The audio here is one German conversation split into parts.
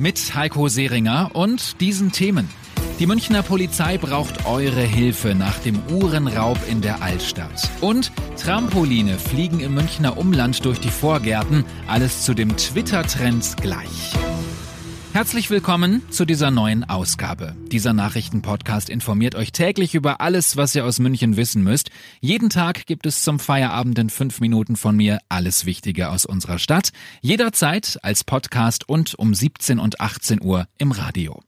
Mit Heiko Seringer und diesen Themen. Die Münchner Polizei braucht eure Hilfe nach dem Uhrenraub in der Altstadt. Und Trampoline fliegen im Münchner Umland durch die Vorgärten. Alles zu dem Twitter-Trend gleich. Herzlich willkommen zu dieser neuen Ausgabe. Dieser Nachrichtenpodcast informiert euch täglich über alles, was ihr aus München wissen müsst. Jeden Tag gibt es zum Feierabend in fünf Minuten von mir alles Wichtige aus unserer Stadt. Jederzeit als Podcast und um 17 und 18 Uhr im Radio.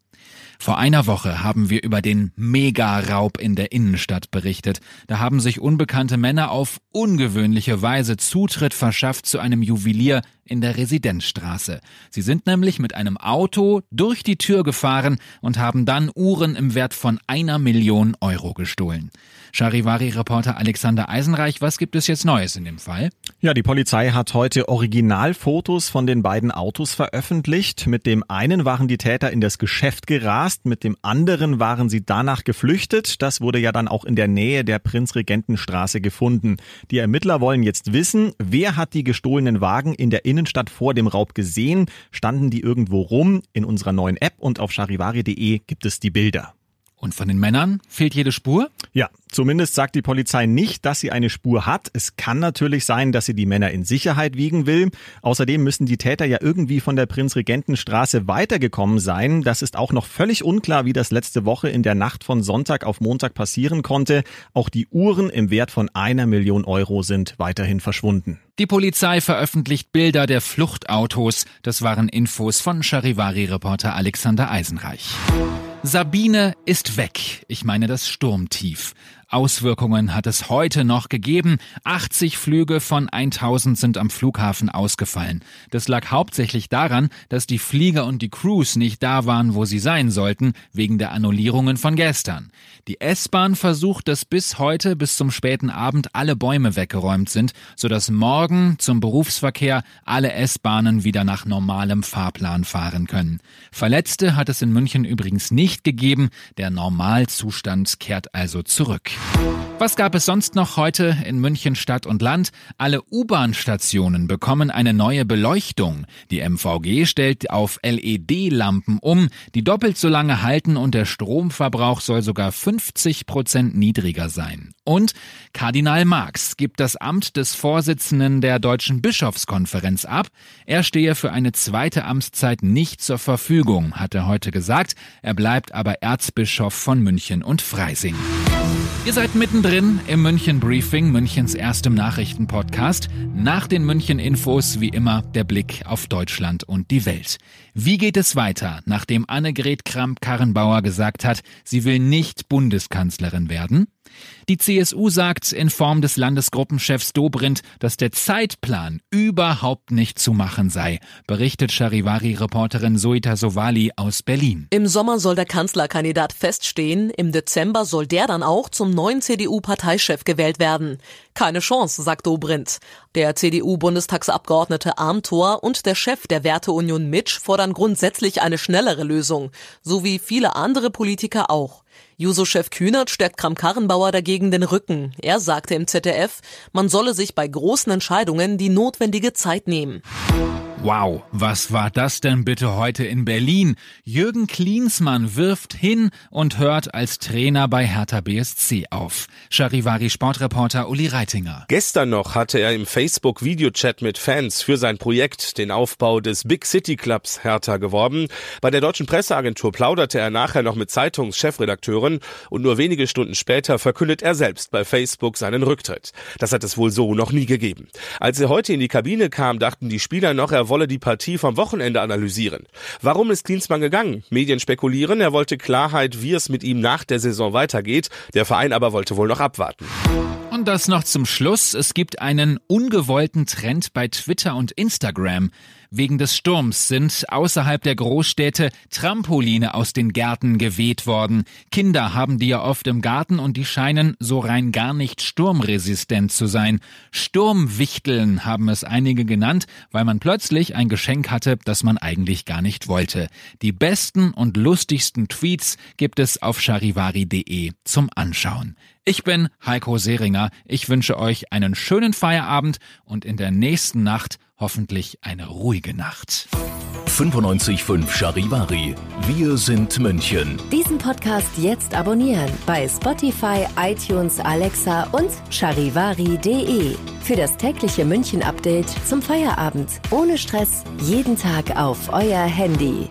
Vor einer Woche haben wir über den Mega-Raub in der Innenstadt berichtet. Da haben sich unbekannte Männer auf ungewöhnliche Weise Zutritt verschafft zu einem Juwelier in der Residenzstraße. Sie sind nämlich mit einem Auto durch die Tür gefahren und haben dann Uhren im Wert von einer Million Euro gestohlen. Charivari-Reporter Alexander Eisenreich, was gibt es jetzt Neues in dem Fall? Ja, die Polizei hat heute Originalfotos von den beiden Autos veröffentlicht. Mit dem einen waren die Täter in das Geschäft gerast, mit dem anderen waren sie danach geflüchtet. Das wurde ja dann auch in der Nähe der Prinzregentenstraße gefunden. Die Ermittler wollen jetzt wissen, wer hat die gestohlenen Wagen in der Innenstadt vor dem Raub gesehen? Standen die irgendwo rum? In unserer neuen App und auf charivari.de gibt es die Bilder. Und von den Männern fehlt jede Spur? Ja, zumindest sagt die Polizei nicht, dass sie eine Spur hat. Es kann natürlich sein, dass sie die Männer in Sicherheit wiegen will. Außerdem müssen die Täter ja irgendwie von der Prinzregentenstraße weitergekommen sein. Das ist auch noch völlig unklar, wie das letzte Woche in der Nacht von Sonntag auf Montag passieren konnte. Auch die Uhren im Wert von einer Million Euro sind weiterhin verschwunden. Die Polizei veröffentlicht Bilder der Fluchtautos. Das waren Infos von Charivari-Reporter Alexander Eisenreich. Sabine ist weg. Ich meine das Sturmtief. Auswirkungen hat es heute noch gegeben. 80 Flüge von 1000 sind am Flughafen ausgefallen. Das lag hauptsächlich daran, dass die Flieger und die Crews nicht da waren, wo sie sein sollten, wegen der Annullierungen von gestern. Die S-Bahn versucht, dass bis heute bis zum späten Abend alle Bäume weggeräumt sind, sodass morgen zum Berufsverkehr alle S-Bahnen wieder nach normalem Fahrplan fahren können. Verletzte hat es in München übrigens nicht gegeben. Der Normalzustand kehrt also zurück. you Was gab es sonst noch heute in München Stadt und Land? Alle U-Bahn-Stationen bekommen eine neue Beleuchtung. Die MVG stellt auf LED-Lampen um, die doppelt so lange halten und der Stromverbrauch soll sogar 50 Prozent niedriger sein. Und Kardinal Marx gibt das Amt des Vorsitzenden der Deutschen Bischofskonferenz ab. Er stehe für eine zweite Amtszeit nicht zur Verfügung, hat er heute gesagt. Er bleibt aber Erzbischof von München und Freising. Ihr seid mittendrin im München Briefing, Münchens erstem Nachrichtenpodcast. Nach den München Infos wie immer der Blick auf Deutschland und die Welt. Wie geht es weiter, nachdem Annegret Kramp-Karrenbauer gesagt hat, sie will nicht Bundeskanzlerin werden? Die CSU sagt in Form des Landesgruppenchefs Dobrindt, dass der Zeitplan überhaupt nicht zu machen sei, berichtet Charivari-Reporterin Soita Sovali aus Berlin. Im Sommer soll der Kanzlerkandidat feststehen, im Dezember soll der dann auch zum neuen CDU-Parteichef gewählt werden. Keine Chance, sagt Dobrindt. Der CDU-Bundestagsabgeordnete Armtor und der Chef der Werteunion Mitsch fordern grundsätzlich eine schnellere Lösung, so wie viele andere Politiker auch. Juso-Chef Kühnert stärkt Kram-Karrenbauer dagegen den Rücken. Er sagte im ZDF, man solle sich bei großen Entscheidungen die notwendige Zeit nehmen. Wow, was war das denn bitte heute in Berlin? Jürgen Klinsmann wirft hin und hört als Trainer bei Hertha BSC auf. Charivari Sportreporter Uli Reitinger. Gestern noch hatte er im Facebook Videochat mit Fans für sein Projekt, den Aufbau des Big City Clubs Hertha geworben. Bei der deutschen Presseagentur plauderte er nachher noch mit Zeitungschefredakteuren und nur wenige Stunden später verkündet er selbst bei Facebook seinen Rücktritt. Das hat es wohl so noch nie gegeben. Als er heute in die Kabine kam, dachten die Spieler noch, er wolle die Partie vom Wochenende analysieren. Warum ist Klinsmann gegangen? Medien spekulieren, er wollte Klarheit, wie es mit ihm nach der Saison weitergeht. Der Verein aber wollte wohl noch abwarten. Und das noch zum Schluss. Es gibt einen ungewollten Trend bei Twitter und Instagram. Wegen des Sturms sind außerhalb der Großstädte Trampoline aus den Gärten geweht worden. Kinder haben die ja oft im Garten und die scheinen so rein gar nicht sturmresistent zu sein. Sturmwichteln haben es einige genannt, weil man plötzlich ein Geschenk hatte, das man eigentlich gar nicht wollte. Die besten und lustigsten Tweets gibt es auf charivari.de zum Anschauen. Ich bin Heiko Seringer. Ich wünsche euch einen schönen Feierabend und in der nächsten Nacht hoffentlich eine ruhige Nacht. 95.5 Charivari. Wir sind München. Diesen Podcast jetzt abonnieren bei Spotify, iTunes, Alexa und charivari.de. Für das tägliche München-Update zum Feierabend. Ohne Stress. Jeden Tag auf euer Handy.